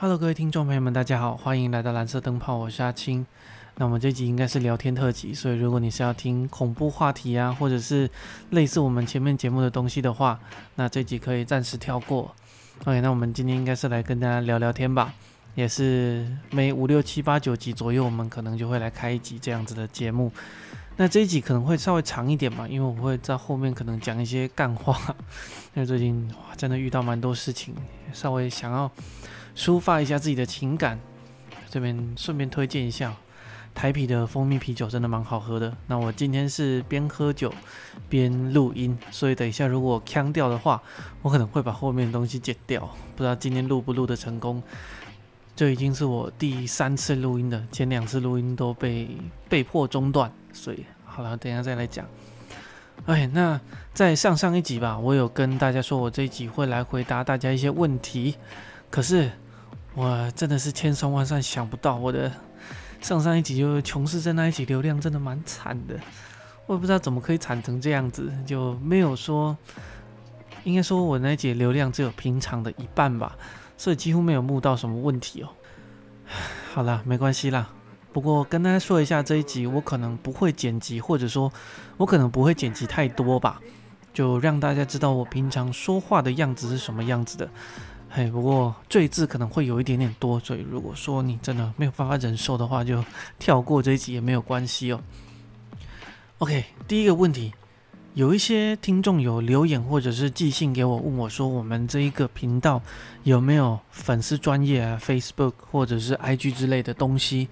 Hello，各位听众朋友们，大家好，欢迎来到蓝色灯泡，我是阿青。那我们这集应该是聊天特辑，所以如果你是要听恐怖话题啊，或者是类似我们前面节目的东西的话，那这集可以暂时跳过。OK，那我们今天应该是来跟大家聊聊天吧，也是每五六七八九集左右，我们可能就会来开一集这样子的节目。那这一集可能会稍微长一点嘛，因为我会在后面可能讲一些干话，因为最近哇真的遇到蛮多事情，稍微想要。抒发一下自己的情感，这边顺便推荐一下台啤的蜂蜜啤酒，真的蛮好喝的。那我今天是边喝酒边录音，所以等一下如果腔掉的话，我可能会把后面的东西剪掉。不知道今天录不录的成功。这已经是我第三次录音了，前两次录音都被被迫中断，所以好了，等下再来讲。哎，那在上上一集吧，我有跟大家说我这一集会来回答大家一些问题，可是。我真的是千算万算想不到，我的上上一集就琼斯在那一集流量真的蛮惨的，我也不知道怎么可以惨成这样子，就没有说，应该说我那一集流量只有平常的一半吧，所以几乎没有目到什么问题哦。好了，没关系啦。不过跟大家说一下，这一集我可能不会剪辑，或者说我可能不会剪辑太多吧，就让大家知道我平常说话的样子是什么样子的。嘿，不过赘字可能会有一点点多，所以如果说你真的没有办法忍受的话，就 跳过这一集也没有关系哦。OK，第一个问题，有一些听众有留言或者是寄信给我，问我说我们这一个频道有没有粉丝专业啊，Facebook 或者是 IG 之类的东西，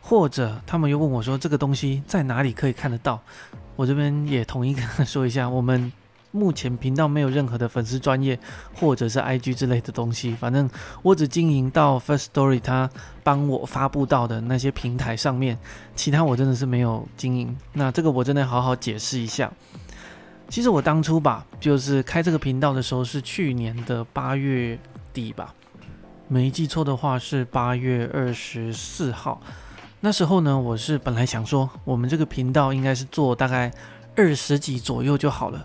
或者他们又问我说这个东西在哪里可以看得到？我这边也统一跟他说一下，我们。目前频道没有任何的粉丝专业或者是 IG 之类的东西，反正我只经营到 First Story 他帮我发布到的那些平台上面，其他我真的是没有经营。那这个我真的好好解释一下。其实我当初吧，就是开这个频道的时候是去年的八月底吧，没记错的话是八月二十四号。那时候呢，我是本来想说，我们这个频道应该是做大概二十集左右就好了。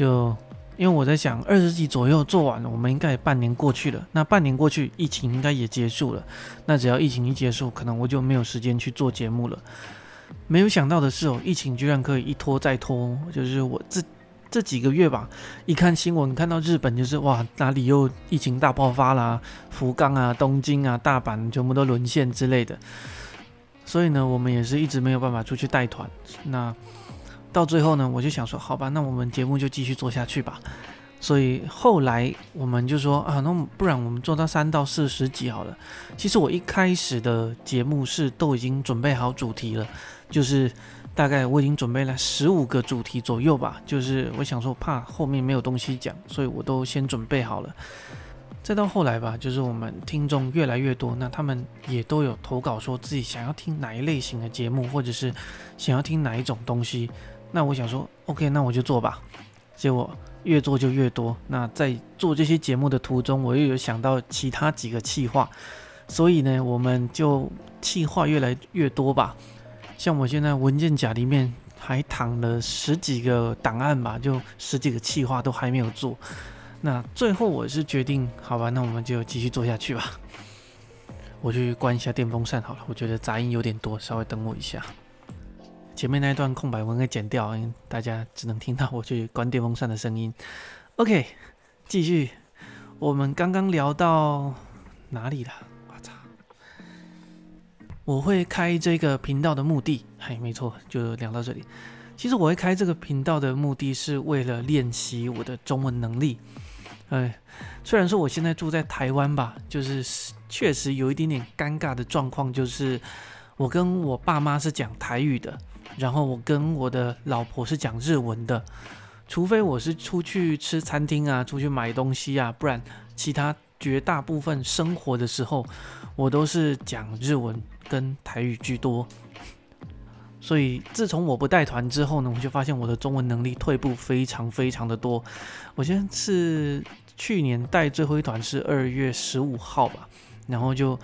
就因为我在想，二十集左右做完了，我们应该也半年过去了。那半年过去，疫情应该也结束了。那只要疫情一结束，可能我就没有时间去做节目了。没有想到的是哦，疫情居然可以一拖再拖。就是我这这几个月吧，一看新闻，看到日本就是哇，哪里又疫情大爆发啦，福冈啊、东京啊、大阪全部都沦陷之类的。所以呢，我们也是一直没有办法出去带团。那到最后呢，我就想说，好吧，那我们节目就继续做下去吧。所以后来我们就说啊，那不然我们做到三到四十集好了。其实我一开始的节目是都已经准备好主题了，就是大概我已经准备了十五个主题左右吧。就是我想说，怕后面没有东西讲，所以我都先准备好了。再到后来吧，就是我们听众越来越多，那他们也都有投稿说自己想要听哪一类型的节目，或者是想要听哪一种东西。那我想说，OK，那我就做吧。结果越做就越多。那在做这些节目的途中，我又有想到其他几个企划，所以呢，我们就企划越来越多吧。像我现在文件夹里面还躺了十几个档案吧，就十几个企划都还没有做。那最后我是决定，好吧，那我们就继续做下去吧。我去关一下电风扇好了，我觉得杂音有点多，稍微等我一下。前面那一段空白文给剪掉，因为大家只能听到我去关电风扇的声音。OK，继续。我们刚刚聊到哪里了？我操！我会开这个频道的目的，嘿，没错，就聊到这里。其实我会开这个频道的目的是为了练习我的中文能力。哎，虽然说我现在住在台湾吧，就是确实有一点点尴尬的状况，就是我跟我爸妈是讲台语的。然后我跟我的老婆是讲日文的，除非我是出去吃餐厅啊，出去买东西啊，不然其他绝大部分生活的时候，我都是讲日文跟台语居多。所以自从我不带团之后呢，我就发现我的中文能力退步非常非常的多。我现在是去年带最后一团是二月十五号吧，然后就。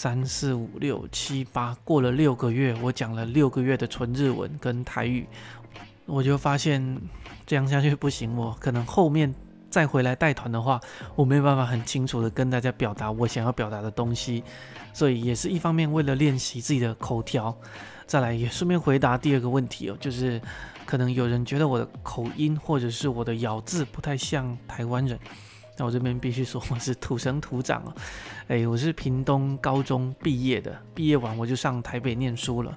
三四五六七八，过了六个月，我讲了六个月的纯日文跟台语，我就发现这样下去不行，我可能后面再回来带团的话，我没有办法很清楚的跟大家表达我想要表达的东西，所以也是一方面为了练习自己的口条，再来也顺便回答第二个问题哦，就是可能有人觉得我的口音或者是我的咬字不太像台湾人，那我这边必须说我是土生土长哦，哎，我是屏东高中毕业的，毕业完我就上台北念书了，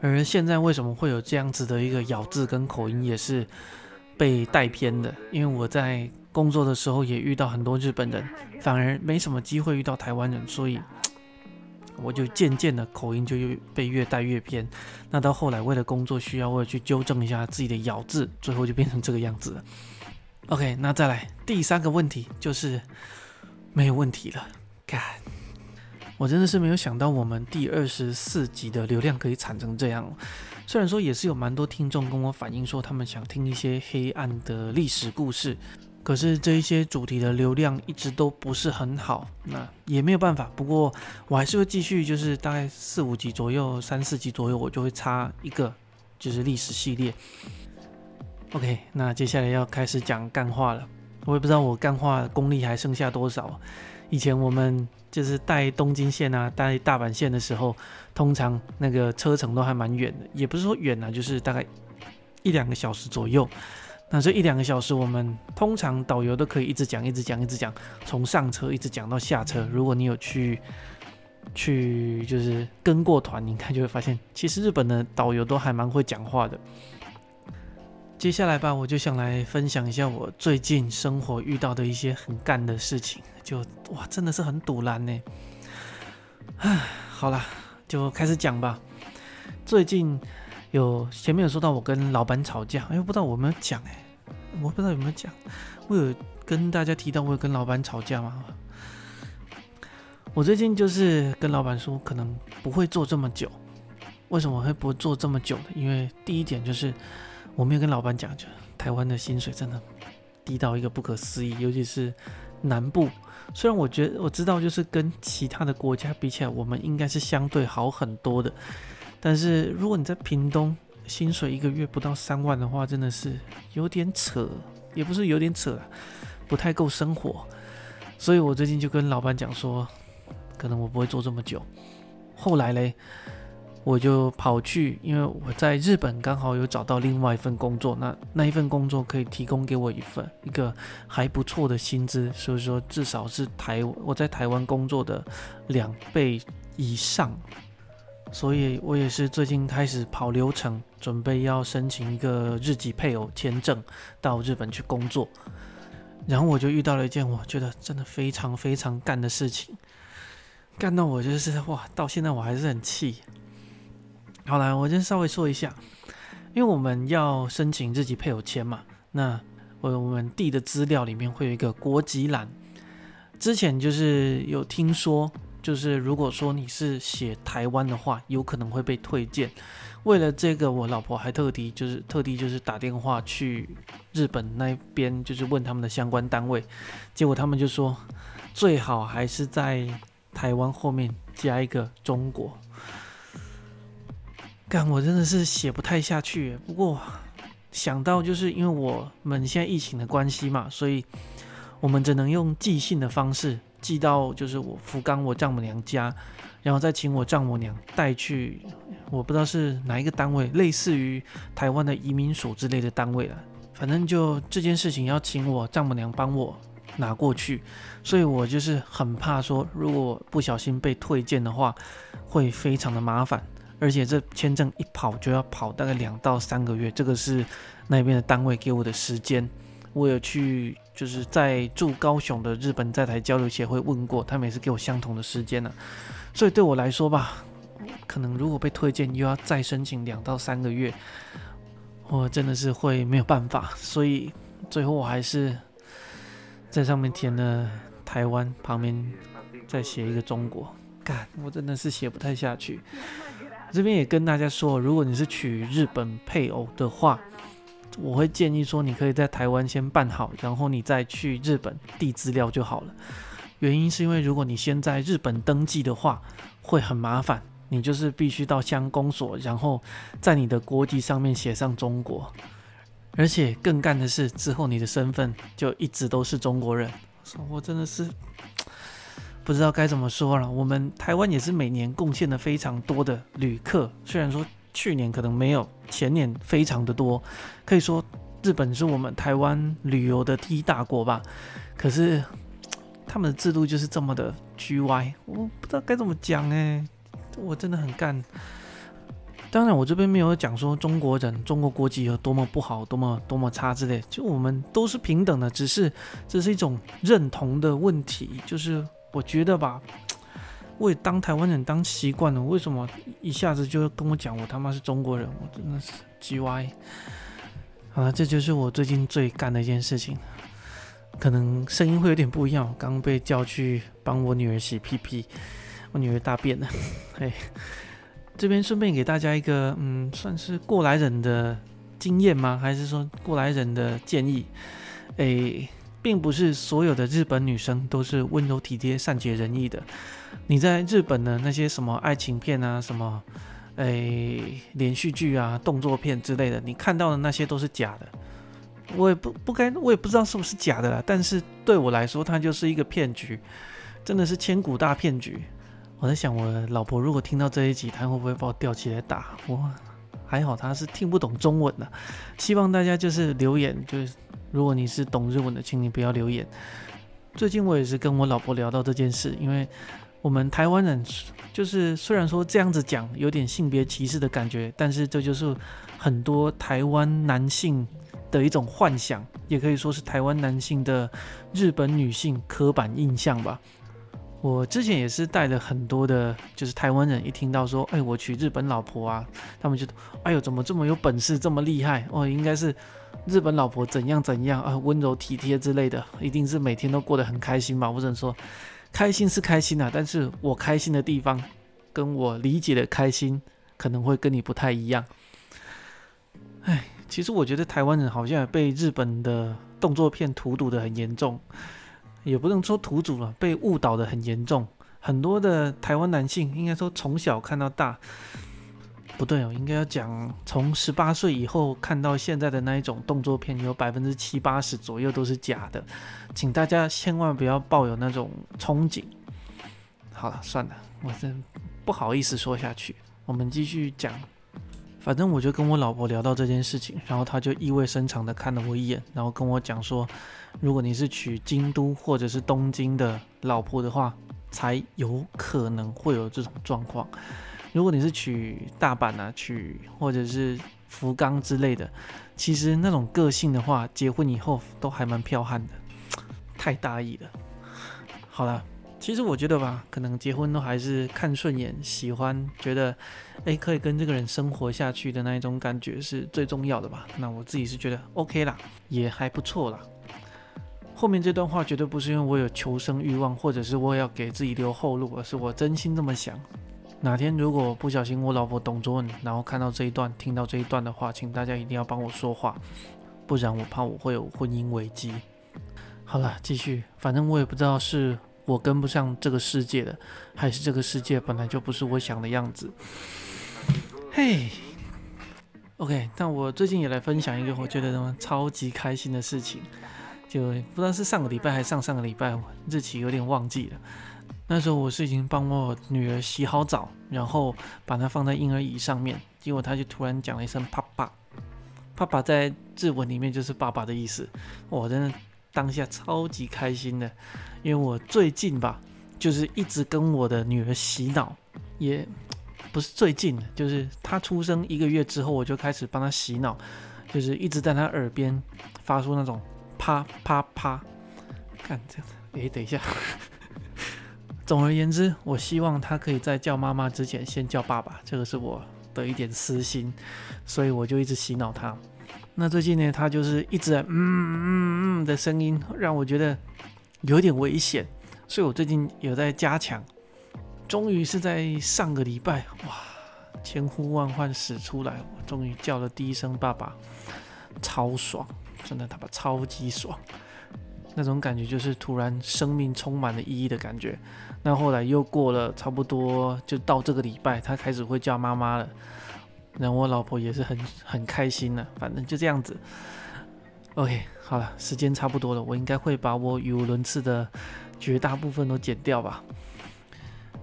而现在为什么会有这样子的一个咬字跟口音，也是。被带偏的，因为我在工作的时候也遇到很多日本人，反而没什么机会遇到台湾人，所以 我就渐渐的口音就越被越带越偏。那到后来为了工作需要，我也去纠正一下自己的咬字，最后就变成这个样子了。OK，那再来第三个问题就是没有问题了。干，我真的是没有想到我们第二十四集的流量可以产成这样。虽然说也是有蛮多听众跟我反映说，他们想听一些黑暗的历史故事，可是这一些主题的流量一直都不是很好，那也没有办法。不过我还是会继续，就是大概四五集左右、三四集左右，我就会插一个，就是历史系列。OK，那接下来要开始讲干话了。我也不知道我干话功力还剩下多少。以前我们就是带东京线啊，带大阪线的时候，通常那个车程都还蛮远的，也不是说远啊，就是大概一两个小时左右。那这一两个小时，我们通常导游都可以一直讲、一直讲、一直讲，从上车一直讲到下车。如果你有去去就是跟过团，你看就会发现，其实日本的导游都还蛮会讲话的。接下来吧，我就想来分享一下我最近生活遇到的一些很干的事情，就哇，真的是很堵然呢。唉，好了，就开始讲吧。最近有前面有说到我跟老板吵架，哎，不知道我有没有讲哎，我不知道有没有讲，我有跟大家提到我有跟老板吵架吗？我最近就是跟老板说，可能不会做这么久。为什么会不做这么久呢？因为第一点就是。我没有跟老板讲，就台湾的薪水真的低到一个不可思议，尤其是南部。虽然我觉得我知道，就是跟其他的国家比起来，我们应该是相对好很多的。但是如果你在屏东，薪水一个月不到三万的话，真的是有点扯，也不是有点扯，不太够生活。所以我最近就跟老板讲说，可能我不会做这么久。后来嘞。我就跑去，因为我在日本刚好有找到另外一份工作，那那一份工作可以提供给我一份一个还不错的薪资，所以说至少是台我在台湾工作的两倍以上，所以我也是最近开始跑流程，准备要申请一个日籍配偶签证到日本去工作，然后我就遇到了一件我觉得真的非常非常干的事情，干到我就是哇，到现在我还是很气。好了，我先稍微说一下，因为我们要申请自己配偶签嘛，那我我们递的资料里面会有一个国籍栏。之前就是有听说，就是如果说你是写台湾的话，有可能会被推荐。为了这个，我老婆还特地就是特地就是打电话去日本那边，就是问他们的相关单位，结果他们就说最好还是在台湾后面加一个中国。干，我真的是写不太下去。不过想到就是因为我们现在疫情的关系嘛，所以我们只能用寄信的方式寄到就是我福冈我丈母娘家，然后再请我丈母娘带去，我不知道是哪一个单位，类似于台湾的移民署之类的单位了。反正就这件事情要请我丈母娘帮我拿过去，所以我就是很怕说如果不小心被退件的话，会非常的麻烦。而且这签证一跑就要跑大概两到三个月，这个是那边的单位给我的时间。我有去就是在驻高雄的日本在台交流协会问过，他们也是给我相同的时间呢。所以对我来说吧，可能如果被推荐又要再申请两到三个月，我真的是会没有办法。所以最后我还是在上面填了台湾，旁边再写一个中国。干，我真的是写不太下去。这边也跟大家说，如果你是娶日本配偶的话，我会建议说，你可以在台湾先办好，然后你再去日本递资料就好了。原因是因为如果你先在日本登记的话，会很麻烦，你就是必须到乡公所，然后在你的国籍上面写上中国，而且更干的是，之后你的身份就一直都是中国人。我真的是不知道该怎么说了。我们台湾也是每年贡献了非常多的旅客，虽然说去年可能没有前年非常的多，可以说日本是我们台湾旅游的第一大国吧。可是他们的制度就是这么的曲歪，我不知道该怎么讲哎，我真的很干。当然，我这边没有讲说中国人、中国国籍有多么不好、多么多么差之类，就我们都是平等的，只是这是一种认同的问题。就是我觉得吧，我也当台湾人当习惯了，为什么一下子就跟我讲我他妈是中国人？我真的是 G Y。好了，这就是我最近最干的一件事情，可能声音会有点不一样。刚被叫去帮我女儿洗屁屁，我女儿大便了，嘿。这边顺便给大家一个，嗯，算是过来人的经验吗？还是说过来人的建议？诶，并不是所有的日本女生都是温柔体贴、善解人意的。你在日本的那些什么爱情片啊、什么诶连续剧啊、动作片之类的，你看到的那些都是假的。我也不不该，我也不知道是不是假的啦。但是对我来说，它就是一个骗局，真的是千古大骗局。我在想，我老婆如果听到这一集，她会不会把我吊起来打？我还好，他是听不懂中文的。希望大家就是留言，就是如果你是懂日文的，请你不要留言。最近我也是跟我老婆聊到这件事，因为我们台湾人就是虽然说这样子讲有点性别歧视的感觉，但是这就是很多台湾男性的一种幻想，也可以说是台湾男性的日本女性刻板印象吧。我之前也是带了很多的，就是台湾人一听到说，哎，我娶日本老婆啊，他们就，哎呦，怎么这么有本事，这么厉害哦？应该是日本老婆怎样怎样啊，温柔体贴之类的，一定是每天都过得很开心吧？我只能说，开心是开心啊，但是我开心的地方，跟我理解的开心，可能会跟你不太一样。哎，其实我觉得台湾人好像被日本的动作片荼毒的很严重。也不能说土主了，被误导的很严重。很多的台湾男性应该说从小看到大，不对哦，应该要讲从十八岁以后看到现在的那一种动作片，有百分之七八十左右都是假的，请大家千万不要抱有那种憧憬。好了，算了，我真不好意思说下去，我们继续讲。反正我就跟我老婆聊到这件事情，然后她就意味深长的看了我一眼，然后跟我讲说，如果你是娶京都或者是东京的老婆的话，才有可能会有这种状况。如果你是娶大阪啊，娶或者是福冈之类的，其实那种个性的话，结婚以后都还蛮彪悍的，太大意了。好了。其实我觉得吧，可能结婚都还是看顺眼、喜欢，觉得，哎，可以跟这个人生活下去的那一种感觉是最重要的吧。那我自己是觉得 OK 啦，也还不错啦。后面这段话绝对不是因为我有求生欲望，或者是我要给自己留后路，而是我真心这么想。哪天如果不小心我老婆懂中文，然后看到这一段、听到这一段的话，请大家一定要帮我说话，不然我怕我会有婚姻危机。好了，继续，反正我也不知道是。我跟不上这个世界的，还是这个世界本来就不是我想的样子。嘿，OK，那我最近也来分享一个我觉得什么超级开心的事情，就不知道是上个礼拜还是上上个礼拜，日期有点忘记了。那时候我是已经帮我女儿洗好澡，然后把她放在婴儿椅上面，结果她就突然讲了一声“爸爸”，“爸爸”在日文里面就是爸爸的意思。我真的当下超级开心的。因为我最近吧，就是一直跟我的女儿洗脑，也不是最近，就是她出生一个月之后，我就开始帮她洗脑，就是一直在她耳边发出那种啪啪啪，看这样子，诶，等一下。总而言之，我希望她可以在叫妈妈之前先叫爸爸，这个是我的一点私心，所以我就一直洗脑她。那最近呢，他就是一直在嗯嗯嗯的声音，让我觉得。有点危险，所以我最近有在加强。终于是在上个礼拜，哇，千呼万唤始出来，我终于叫了第一声爸爸，超爽，真的他妈超级爽，那种感觉就是突然生命充满了意义的感觉。那后来又过了差不多，就到这个礼拜，他开始会叫妈妈了。那我老婆也是很很开心了，反正就这样子。OK，好了，时间差不多了，我应该会把我语无伦次的绝大部分都剪掉吧。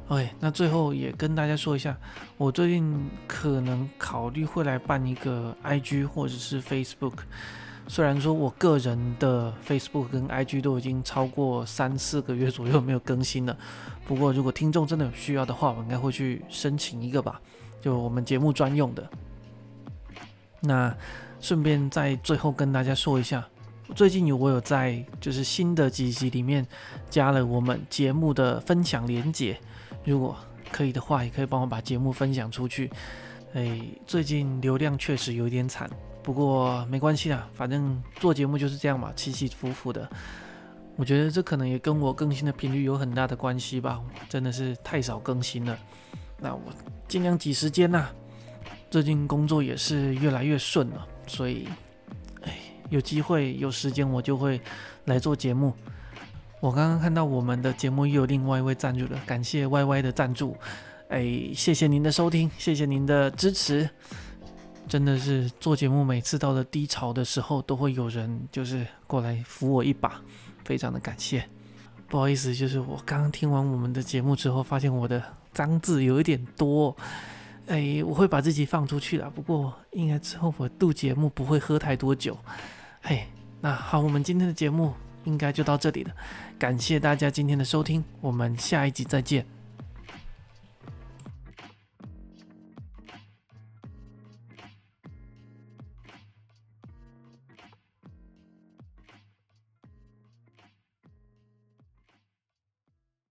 OK，那最后也跟大家说一下，我最近可能考虑会来办一个 IG 或者是 Facebook。虽然说我个人的 Facebook 跟 IG 都已经超过三四个月左右没有更新了，不过如果听众真的有需要的话，我应该会去申请一个吧，就我们节目专用的。那顺便在最后跟大家说一下，最近有我有在就是新的几集里面加了我们节目的分享连接，如果可以的话，也可以帮我把节目分享出去。哎，最近流量确实有点惨，不过没关系啦，反正做节目就是这样嘛，起起伏伏的。我觉得这可能也跟我更新的频率有很大的关系吧，真的是太少更新了。那我尽量挤时间呐。最近工作也是越来越顺了，所以，哎，有机会有时间我就会来做节目。我刚刚看到我们的节目又有另外一位赞助了，感谢 Y Y 的赞助，哎，谢谢您的收听，谢谢您的支持。真的是做节目，每次到了低潮的时候，都会有人就是过来扶我一把，非常的感谢。不好意思，就是我刚刚听完我们的节目之后，发现我的脏字有一点多。哎，我会把自己放出去的。不过，应该之后我录节目不会喝太多酒。嘿，那好，我们今天的节目应该就到这里了。感谢大家今天的收听，我们下一集再见。